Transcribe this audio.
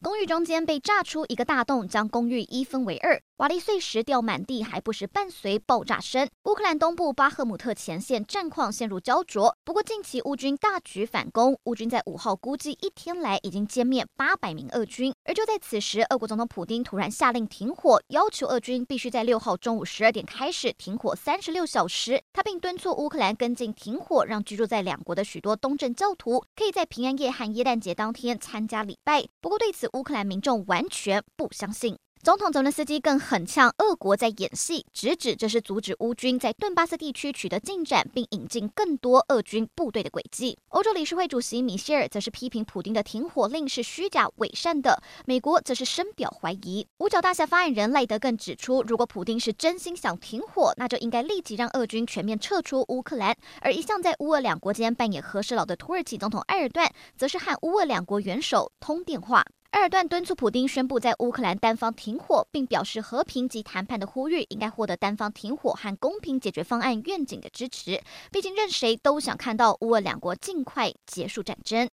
公寓中间被炸出一个大洞，将公寓一分为二。瓦砾碎石掉满地，还不时伴随爆炸声。乌克兰东部巴赫姆特前线战况陷入胶着。不过近期乌军大举反攻，乌军在五号估计一天来已经歼灭八百名俄军。而就在此时，俄国总统普丁突然下令停火，要求俄军必须在六号中午十二点开始停火三十六小时。他并敦促乌克兰跟进停火，让居住在两国的许多东正教徒可以在平安夜和耶诞节当天参加礼拜。不过对此，乌克兰民众完全不相信。总统泽伦斯基更狠呛俄国在演戏，直指这是阻止乌军在顿巴斯地区取得进展，并引进更多俄军部队的诡计。欧洲理事会主席米歇尔则是批评普丁的停火令是虚假伪善的，美国则是深表怀疑。五角大厦发言人赖德更指出，如果普丁是真心想停火，那就应该立即让俄军全面撤出乌克兰。而一向在乌俄两国间扮演和事佬的土耳其总统埃尔段，则是和乌俄两国元首通电话。埃尔段敦促普丁宣布在乌克兰单方停火，并表示和平及谈判的呼吁应该获得单方停火和公平解决方案愿景的支持。毕竟，任谁都想看到乌俄两国尽快结束战争。